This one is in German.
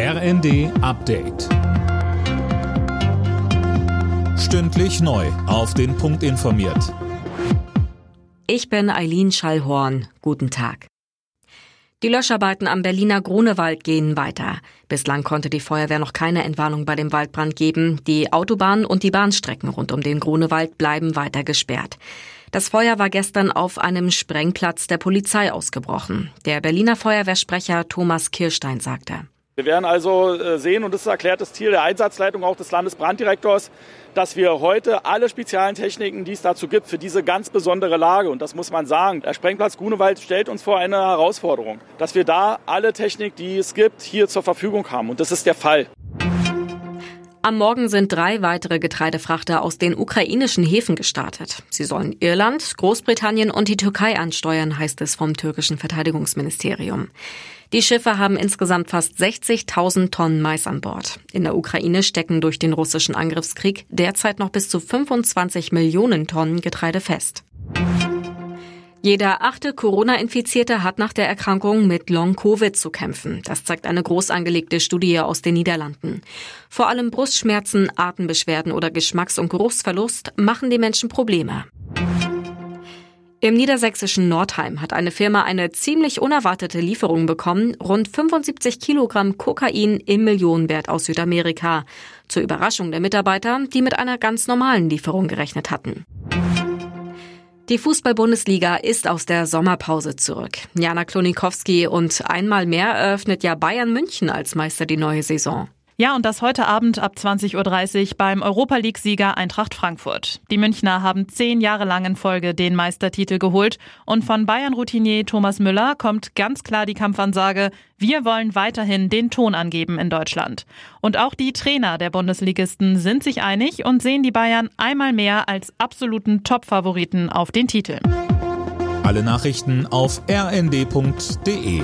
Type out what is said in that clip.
RND Update. Stündlich neu. Auf den Punkt informiert. Ich bin Eileen Schallhorn. Guten Tag. Die Löscharbeiten am Berliner Grunewald gehen weiter. Bislang konnte die Feuerwehr noch keine Entwarnung bei dem Waldbrand geben. Die Autobahnen und die Bahnstrecken rund um den Grunewald bleiben weiter gesperrt. Das Feuer war gestern auf einem Sprengplatz der Polizei ausgebrochen. Der Berliner Feuerwehrsprecher Thomas Kirstein sagte. Wir werden also äh, sehen, und das ist erklärtes Ziel der Einsatzleitung auch des Landesbranddirektors, dass wir heute alle speziellen Techniken, die es dazu gibt, für diese ganz besondere Lage, und das muss man sagen, der Sprengplatz Grunewald stellt uns vor eine Herausforderung, dass wir da alle Technik, die es gibt, hier zur Verfügung haben. Und das ist der Fall. Am Morgen sind drei weitere Getreidefrachter aus den ukrainischen Häfen gestartet. Sie sollen Irland, Großbritannien und die Türkei ansteuern, heißt es vom türkischen Verteidigungsministerium. Die Schiffe haben insgesamt fast 60.000 Tonnen Mais an Bord. In der Ukraine stecken durch den russischen Angriffskrieg derzeit noch bis zu 25 Millionen Tonnen Getreide fest. Jeder achte Corona-Infizierte hat nach der Erkrankung mit Long-Covid zu kämpfen. Das zeigt eine groß angelegte Studie aus den Niederlanden. Vor allem Brustschmerzen, Atembeschwerden oder Geschmacks- und Geruchsverlust machen den Menschen Probleme. Im niedersächsischen Nordheim hat eine Firma eine ziemlich unerwartete Lieferung bekommen, rund 75 Kilogramm Kokain im Millionenwert aus Südamerika. Zur Überraschung der Mitarbeiter, die mit einer ganz normalen Lieferung gerechnet hatten. Die Fußball-Bundesliga ist aus der Sommerpause zurück. Jana Klonikowski und einmal mehr eröffnet ja Bayern München als Meister die neue Saison. Ja, und das heute Abend ab 20.30 Uhr beim Europa League-Sieger Eintracht Frankfurt. Die Münchner haben zehn Jahre lang in Folge den Meistertitel geholt und von Bayern-Routinier Thomas Müller kommt ganz klar die Kampfansage, wir wollen weiterhin den Ton angeben in Deutschland. Und auch die Trainer der Bundesligisten sind sich einig und sehen die Bayern einmal mehr als absoluten Top-Favoriten auf den Titel. Alle Nachrichten auf rnd.de